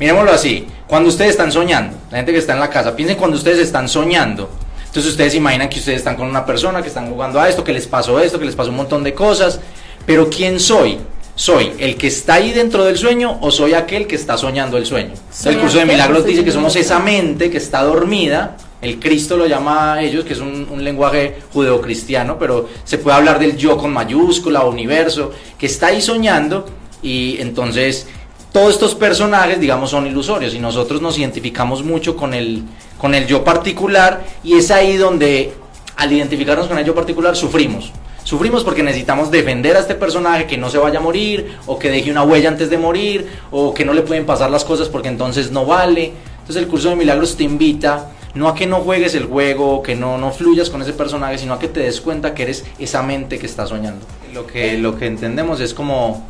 miremoslo así, cuando ustedes están soñando, la gente que está en la casa, piensen cuando ustedes están soñando. Entonces ustedes imaginan que ustedes están con una persona, que están jugando a esto, que les pasó esto, que les pasó un montón de cosas, pero ¿quién soy? ¿Soy el que está ahí dentro del sueño o soy aquel que está soñando el sueño? el curso de milagros dice que somos esa mente que está dormida, el Cristo lo llama a ellos, que es un, un lenguaje judeocristiano, pero se puede hablar del yo con mayúscula, universo, que está ahí soñando y entonces todos estos personajes, digamos, son ilusorios y nosotros nos identificamos mucho con el, con el yo particular y es ahí donde al identificarnos con el yo particular sufrimos. Sufrimos porque necesitamos defender a este personaje que no se vaya a morir, o que deje una huella antes de morir, o que no le pueden pasar las cosas porque entonces no vale. Entonces el curso de milagros te invita no a que no juegues el juego, que no, no fluyas con ese personaje, sino a que te des cuenta que eres esa mente que está soñando. Lo que, lo que entendemos es como,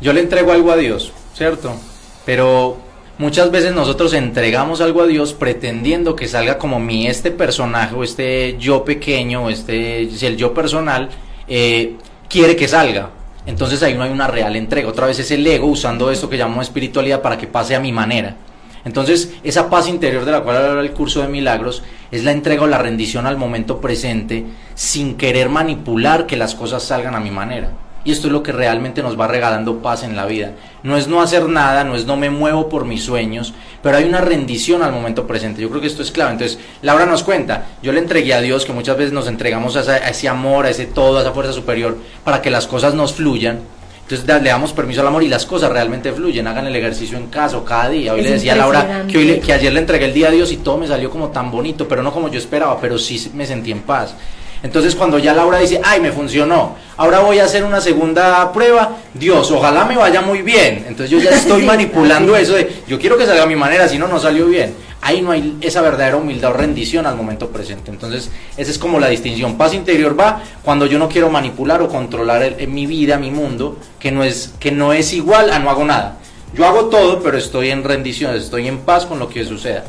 yo le entrego algo a Dios, ¿cierto? Pero muchas veces nosotros entregamos algo a Dios pretendiendo que salga como mi este personaje o este yo pequeño o este el yo personal eh, quiere que salga. Entonces ahí no hay una real entrega. Otra vez es el ego usando esto que llamo espiritualidad para que pase a mi manera. Entonces, esa paz interior de la cual habla el curso de milagros es la entrega o la rendición al momento presente sin querer manipular que las cosas salgan a mi manera. Y esto es lo que realmente nos va regalando paz en la vida. No es no hacer nada, no es no me muevo por mis sueños, pero hay una rendición al momento presente. Yo creo que esto es clave. Entonces, Laura nos cuenta, yo le entregué a Dios, que muchas veces nos entregamos a, ese amor, a ese todo, a esa fuerza superior, para que las cosas nos fluyan entonces le damos permiso al amor y las cosas realmente fluyen. Hagan el ejercicio en casa o cada día. Hoy le decía a Laura que, que ayer le entregué el día a Dios y todo me salió como tan bonito, pero no como yo esperaba, pero sí me sentí en paz. Entonces cuando ya Laura dice, ay, me funcionó, ahora voy a hacer una segunda prueba, Dios, ojalá me vaya muy bien. Entonces yo ya estoy manipulando eso de, yo quiero que salga a mi manera, si no, no salió bien. Ahí no hay esa verdadera humildad o rendición al momento presente. Entonces esa es como la distinción. Paz interior va cuando yo no quiero manipular o controlar mi vida, mi mundo, que no, es, que no es igual a no hago nada. Yo hago todo, pero estoy en rendición, estoy en paz con lo que suceda.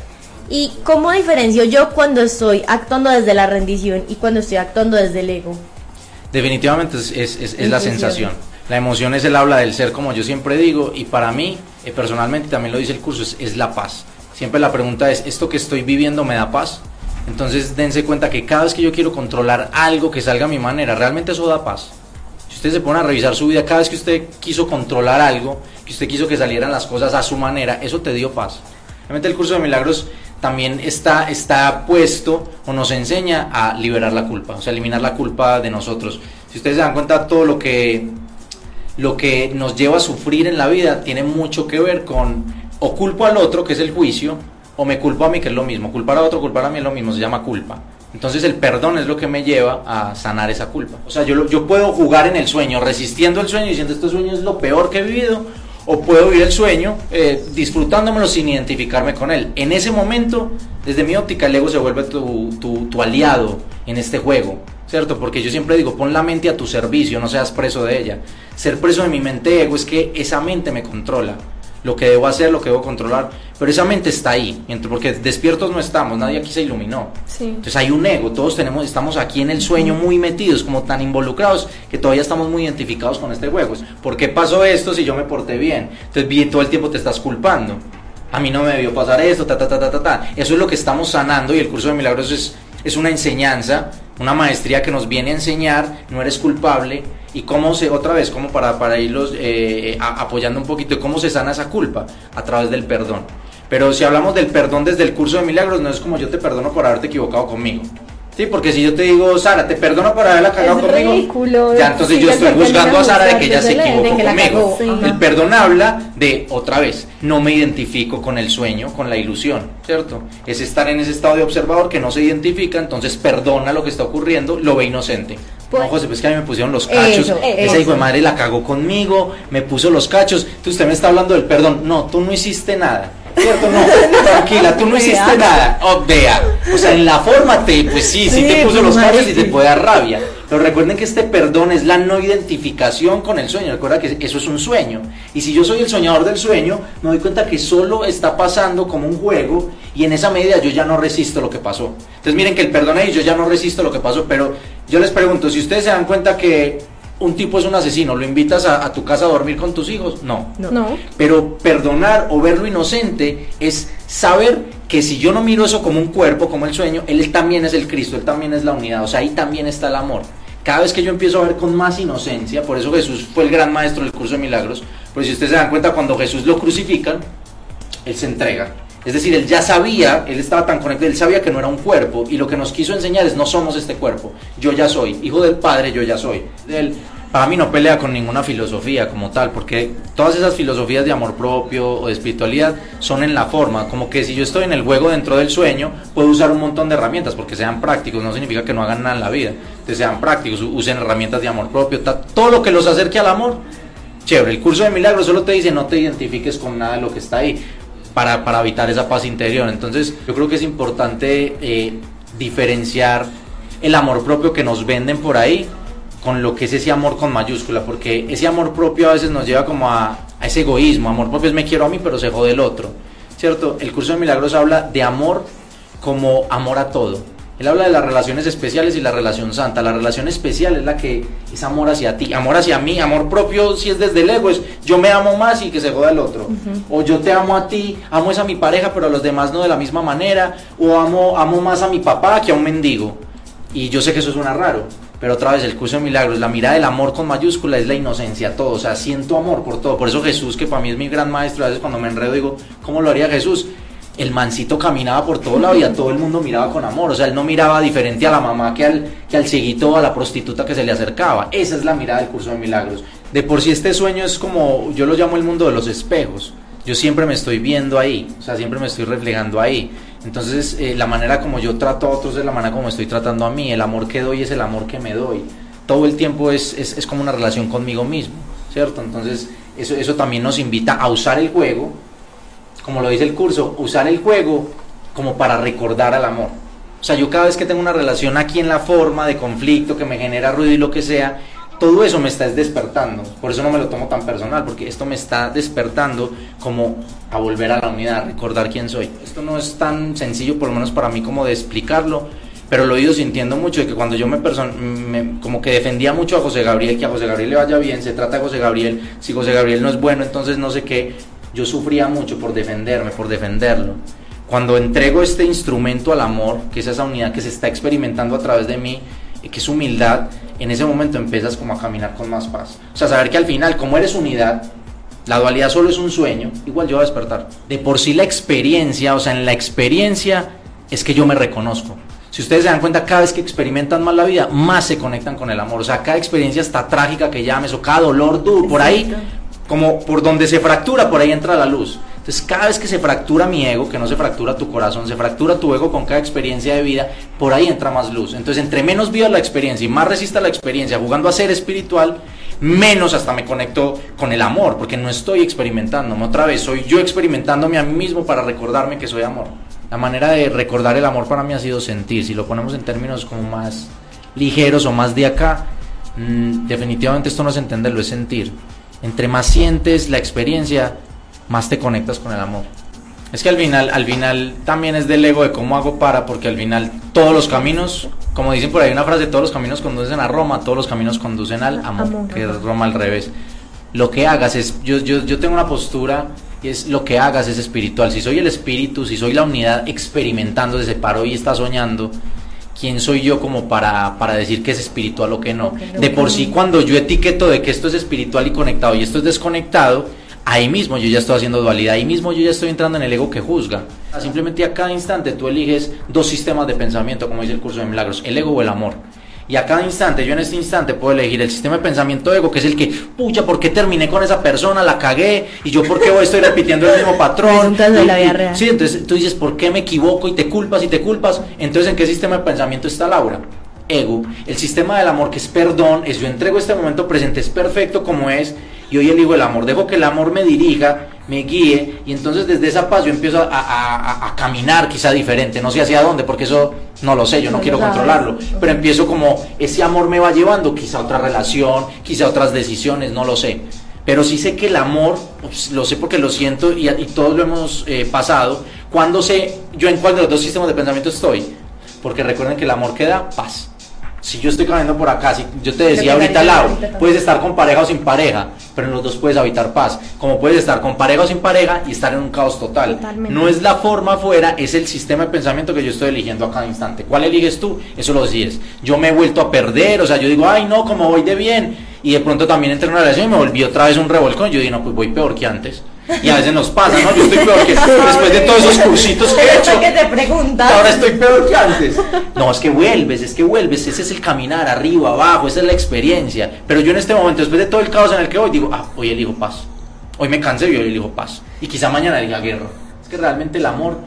¿Y cómo diferencio yo cuando estoy actuando desde la rendición y cuando estoy actuando desde el ego? Definitivamente es, la sensación. La emoción es el habla del ser, como yo siempre digo, y para mí, eh, personalmente, también lo dice el curso, es, la paz. Siempre la pregunta es, ¿esto que estoy viviendo me da paz? Entonces dense cuenta que cada vez que yo quiero controlar algo que salga a mi manera, realmente eso da paz. Si usted se pone a revisar su vida, cada vez que usted quiso controlar algo, que usted quiso que salieran las cosas a su manera, eso te dio paz. Realmente el curso de milagros también está, está puesto o nos enseña a liberar la culpa, o sea, eliminar la culpa de nosotros. Si ustedes se dan cuenta, todo lo que, lo que nos lleva a sufrir en la vida tiene mucho que ver con o culpo al otro, que es el juicio, o me culpo a mí, que es lo mismo. Culpar a otro, culpar a mí es lo mismo, se llama culpa. Entonces el perdón es lo que me lleva a sanar esa culpa. O sea, yo, yo puedo jugar en el sueño, resistiendo el sueño, diciendo este sueño es lo peor que he vivido, o puedo vivir el sueño eh, disfrutándomelo sin identificarme con él. En ese momento, desde mi óptica, el ego se vuelve tu, tu, tu aliado en este juego. ¿cierto? Porque yo siempre digo, pon la mente a tu servicio, no seas preso de ella. Ser preso de mi mente ego es que esa mente me controla lo que debo hacer, lo que debo controlar, pero esa mente está ahí, porque despiertos no estamos, nadie aquí se iluminó. Entonces hay un ego, todos tenemos, estamos aquí en el sueño muy metidos, como tan involucrados, que todavía estamos muy identificados con este juego. ¿Por qué pasó esto si yo me porté bien? Entonces bien, todo el tiempo te estás culpando. A mí no me debió pasar esto, ta, ta, ta, ta, ta, ta. Eso es lo que estamos sanando y el curso de milagros es, es una enseñanza, una maestría que nos viene a enseñar, no eres culpable, y cómo se, otra vez, como para, para irlos eh, apoyando un poquito, cómo se sana esa culpa a través del perdón. Pero si hablamos del perdón desde el curso de milagros, no es como yo te perdono por haberte equivocado conmigo. Sí, porque si yo te digo, Sara, te perdono por haberla cagado conmigo, ya entonces yo estoy juzgando a Sara de que ella se equivocó conmigo. El perdón habla de, otra vez, no me identifico con el sueño, con la ilusión, ¿cierto? Es estar en ese estado de observador que no se identifica, entonces perdona lo que está ocurriendo, lo ve inocente. Pues, no, José, pues que a mí me pusieron los cachos. Esa hijo de madre la cagó conmigo, me puso los cachos. Entonces usted me está hablando del perdón. No, tú no hiciste nada. ¿Cierto? No, tranquila, tú no hiciste nada. Oh, vea. O sea, en la forma te, pues sí, sí, te puso los cachos y te puede dar rabia. Pero recuerden que este perdón es la no identificación con el sueño. Recuerda que eso es un sueño. Y si yo soy el soñador del sueño, me doy cuenta que solo está pasando como un juego y en esa medida yo ya no resisto lo que pasó. Entonces miren que el perdón ahí yo ya no resisto lo que pasó, pero yo les pregunto, si ustedes se dan cuenta que un tipo es un asesino, ¿lo invitas a, tu casa a dormir con tus hijos? No. no. Pero perdonar o verlo inocente es saber que si yo no miro eso como un cuerpo, como el sueño, él también es el Cristo, él también es la unidad, o sea, ahí también está el amor. Cada vez que yo empiezo a ver con más inocencia, por eso Jesús fue el gran maestro del curso de milagros, pero si ustedes se dan cuenta, cuando Jesús lo crucifican, él se entrega. Es decir, él ya sabía, él estaba tan conectado, él sabía que no era un cuerpo y lo que nos quiso enseñar es no somos este cuerpo, yo ya soy, hijo del Padre, yo ya soy. Para mí no pelea con ninguna filosofía como tal, porque todas esas filosofías de amor propio o de espiritualidad son en la forma, como que si yo estoy en el juego dentro del sueño, puedo usar un montón de herramientas porque sean prácticos, no significa que no hagan nada en la vida, que sean prácticos, usen herramientas de amor propio, todo lo que los acerque al amor. Chévere, el curso de milagros solo te dice no te identifiques con nada de lo que está ahí para, para evitar esa paz interior. Entonces yo creo que es importante eh, diferenciar el amor propio que nos venden por ahí con lo que es ese amor con mayúscula, porque ese amor propio a veces nos lleva como a, a ese egoísmo, amor propio es me quiero a mí pero se jode el otro, ¿cierto? El curso de milagros habla de amor como amor a todo, él habla de las relaciones especiales y la relación santa. La relación especial es la que es amor hacia ti, amor hacia mí, amor propio si es desde el ego, es yo me amo más y que se joda el otro. O yo te amo a ti, amo es a mi pareja, pero a los demás no de la misma manera. O amo, amo más a mi papá que a un mendigo. Y yo sé que eso suena raro, pero otra vez el curso de milagros, la mirada del amor con mayúscula es la inocencia, todo, o sea, siento amor por todo. Por eso Jesús, que para mí es mi gran maestro, a veces cuando me enredo digo, ¿cómo lo haría Jesús? El mancito caminaba por todo lado y a todo el mundo miraba con amor. O sea, él no miraba diferente a la mamá que al, que al cieguito o a la prostituta que se le acercaba. Esa es la mirada del curso de milagros. De por sí este sueño es como, yo lo llamo el mundo de los espejos. Yo siempre me estoy viendo ahí, o sea, siempre me estoy reflejando ahí. Entonces, eh, la manera como yo trato a otros es la manera como estoy tratando a mí. El amor que doy es el amor que me doy. Todo el tiempo es, es, es como una relación conmigo mismo, ¿cierto? Entonces, eso, eso también nos invita a usar el juego como lo dice el curso, usar el juego como para recordar al amor. O sea, yo cada vez que tengo una relación aquí en la forma de conflicto que me genera ruido y lo que sea, todo eso me está despertando. Por eso no me lo tomo tan personal, porque esto me está despertando como a volver a la unidad, a recordar quién soy. Esto no es tan sencillo, por lo menos para mí, como de explicarlo, pero lo he ido sintiendo mucho de que cuando yo me, me, como que defendía mucho a José Gabriel, que a José Gabriel le vaya bien, se trata de José Gabriel, si José Gabriel no es bueno, entonces no sé qué, yo sufría mucho por defenderme, por defenderlo. Cuando entrego este instrumento al amor, que es esa unidad que se está experimentando a través de mí, que es humildad, en ese momento empiezas como a caminar con más paz. O sea, saber que al final, como eres unidad, la dualidad solo es un sueño, igual yo voy a despertar. De por sí la experiencia, o sea, en la experiencia es que yo me reconozco. Si ustedes se dan cuenta, cada vez que experimentan más la vida, más se conectan con el amor. O sea, cada experiencia está trágica que llames, o cada dolor duro, por ahí como por donde se fractura, por ahí entra la luz. Entonces, cada vez que se fractura mi ego, que no se fractura tu corazón, se fractura tu ego con cada experiencia de vida, por ahí entra más luz. Entonces, entre menos viva la experiencia y más resista la experiencia jugando a ser espiritual, menos hasta me conecto con el amor, porque no estoy experimentándome otra vez, soy yo experimentándome a mí mismo para recordarme que soy amor. La manera de recordar el amor para mí ha sido sentir, si lo ponemos en términos como más ligeros o más de acá, mm, definitivamente esto no es entenderlo, es sentir. Entre más sientes la experiencia, más te conectas con el amor. Es que al final, al final también es del ego de cómo hago para, porque al final todos los caminos, como dicen por ahí una frase, todos los caminos conducen a Roma, todos los caminos conducen al amor, que es Roma al revés. Lo que hagas es, yo, yo, yo tengo una postura y es lo que hagas es espiritual. Si soy el espíritu, si soy la unidad experimentando, se separó y está soñando, ¿quién soy yo como para, para decir que es espiritual o que no? De por sí, cuando yo etiqueto de que esto es espiritual y conectado y esto es desconectado, ahí mismo yo ya estoy haciendo dualidad, ahí mismo yo ya estoy entrando en el ego que juzga. Simplemente a cada instante tú eliges dos sistemas de pensamiento, como dice el curso de milagros, el ego o el amor. Y a cada instante, yo en este instante puedo elegir el sistema de pensamiento ego, que es el que, pucha, ¿por qué terminé con esa persona? La cagué. Y yo, ¿por qué voy estoy repitiendo el mismo patrón? de la vida real. Sí, entonces tú dices, ¿por qué me equivoco? Y te culpas y te culpas. Entonces, ¿en qué sistema de pensamiento está Laura? Ego. El sistema del amor, que es perdón, es yo entrego este momento presente, es perfecto como es y hoy elijo el amor. Dejo que el amor me dirija, me guíe y entonces desde esa paz yo empiezo a, caminar quizá diferente, no sé hacia dónde, porque eso no lo sé, yo no, quiero controlarlo, pero empiezo como ese amor me va llevando quizá otra relación, quizá otras decisiones, no lo sé. Pero sí sé que el amor, pues, lo sé porque lo siento y, todos lo hemos eh, pasado. Cuando sé yo en cuál de los dos sistemas de pensamiento estoy, porque recuerden que el amor queda paz Si yo estoy caminando por acá, si yo te decía ahorita, Lau, puedes estar con pareja o sin pareja, pero en los dos puedes habitar paz. Como puedes estar con pareja o sin pareja y estar en un caos total. No es la forma afuera, es el sistema de pensamiento que yo estoy eligiendo a cada instante. ¿Cuál eliges tú? Eso lo decides. Yo me he vuelto a perder, o sea, yo digo, ay, no, como voy de bien. Y de pronto también entré en una relación y me volví otra vez un revolcón. Yo digo, no, pues voy peor que antes. Y a veces nos pasa, ¿no? Yo estoy peor que después de todos esos cursitos que he hecho. que te preguntas. Ahora estoy peor que antes. No, es que vuelves, es que vuelves. Ese es el caminar, arriba, abajo, esa es la experiencia. Pero yo en este momento, después de todo el caos en el que voy, digo, ah, hoy elijo paz. Hoy me cansé y hoy elijo paz. Y quizá mañana diga guerra. Es que realmente el amor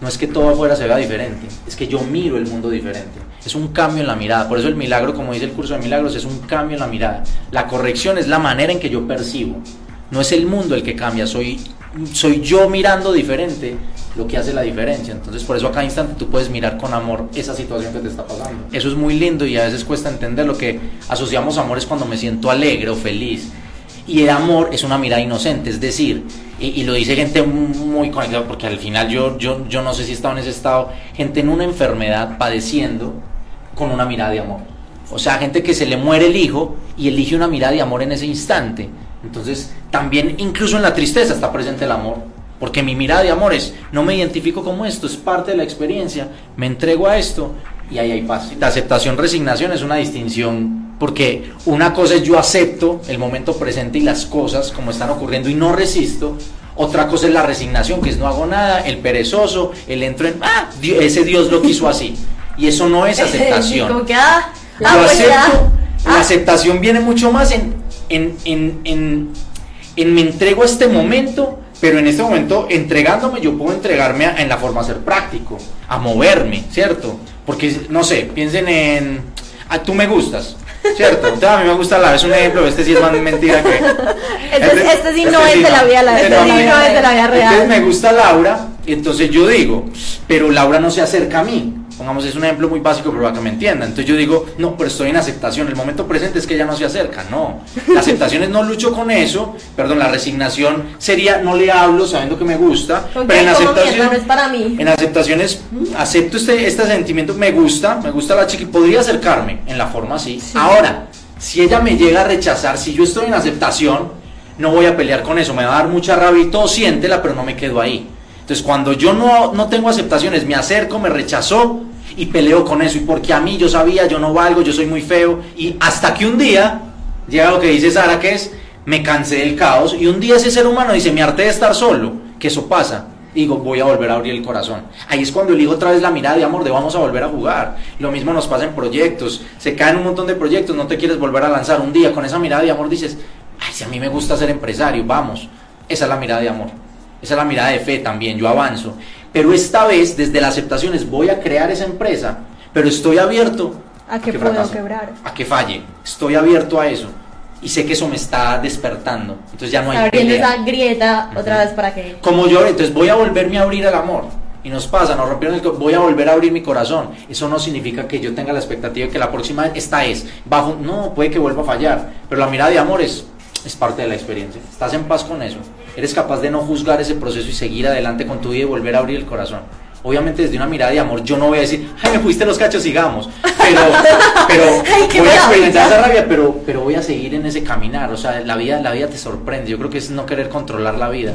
no es que todo afuera se vea diferente, es que yo miro el mundo diferente. Es un cambio en la mirada. Por eso el milagro, como dice el curso de milagros, es un cambio en la mirada. La corrección es la manera en que yo percibo. No es el mundo el que cambia, soy, soy yo mirando diferente lo que hace la diferencia. Entonces, por eso a cada instante tú puedes mirar con amor esa situación que te está pasando. Eso es muy lindo y a veces cuesta entender lo que asociamos amor es cuando me siento alegre o feliz. Y el amor es una mirada inocente, es decir, y, lo dice gente muy conectada, porque al final yo, yo, yo no sé si he estado en ese estado, gente en una enfermedad padeciendo con una mirada de amor. O sea, gente que se le muere el hijo y elige una mirada de amor en ese instante. Entonces, también incluso en la tristeza está presente el amor. Porque mi mirada de amor es, no me identifico como esto, es parte de la experiencia, me entrego a esto y ahí hay paz. La aceptación, resignación es una distinción porque una cosa es yo acepto el momento presente y las cosas como están ocurriendo y no resisto. Otra cosa es la resignación, que es no hago nada, el perezoso, el entro en, ah, ese Dios lo quiso así. Y eso no es aceptación. como que, ah, ah pues acepto, La ah. aceptación viene mucho más en, en, en, en, en me entrego a este momento pero en este momento, entregándome, yo puedo entregarme en la forma de ser práctico, a moverme, ¿cierto? Porque, no sé, piensen en, a, tú me gustas, ¿cierto? a mí me gusta la, es un ejemplo, este sí es más mentira que... Este, este, este sí no es de la vida, este sí no es de la vida real. Entonces me gusta Laura, entonces yo digo, pero Laura no se acerca a mí. Pongamos, es un ejemplo muy básico, pero para que me entiendan. Entonces yo digo, no, pero estoy en aceptación. El momento presente es que ella no se acerca. No. La aceptación es no lucho con eso. Perdón, la resignación sería no le hablo sabiendo que me gusta. Pero en aceptación. No es para mí. En aceptación es acepto este, este sentimiento, me gusta, me gusta la chica y podría acercarme en la forma así. Ahora, si ella me llega a rechazar, si yo estoy en aceptación, no voy a pelear con eso. Me va a dar mucha rabia y todo, siéntela, pero no me quedo ahí. Entonces, cuando yo no, no tengo aceptaciones, me acerco, me rechazó, y peleo con eso. Y porque a mí yo sabía, yo no valgo, yo soy muy feo. Y hasta que un día llega lo que dice Sara, que es, me cansé del caos. Y un día ese ser humano dice, me harté de estar solo, que eso pasa. digo, voy a volver a abrir el corazón. Ahí es cuando elijo otra vez la mirada de amor, de vamos a volver a jugar. Lo mismo nos pasa en proyectos. Se caen un montón de proyectos, no te quieres volver a lanzar. Un día con esa mirada de amor dices, ay, si a mí me gusta ser empresario, vamos. Esa es la mirada de amor. Esa es la mirada de fe también, yo avanzo. Pero esta vez, desde la aceptación, es voy a crear esa empresa, pero estoy abierto a que, puedo quebrar. A que falle. Estoy abierto a eso. Y sé que eso me está despertando. Entonces ya no hay Abriendo esa grieta otra vez para que... Como yo, entonces voy a volverme a abrir al amor. Y nos pasa, nos rompieron el voy a volver a abrir mi corazón. Eso no significa que yo tenga la expectativa de que la próxima esta es. Bajo, no, puede que vuelva a fallar. Pero la mirada de amor es, es parte de la experiencia. Estás en paz con eso eres capaz de no juzgar ese proceso y seguir adelante con tu vida y volver a abrir el corazón. Obviamente desde una mirada de amor, yo no voy a decir, ay, me fuiste los cachos, sigamos. Pero, pero voy a experimentar esa rabia, pero, pero voy a seguir en ese caminar. O sea, la vida, la vida te sorprende. Yo creo que es no querer controlar la vida.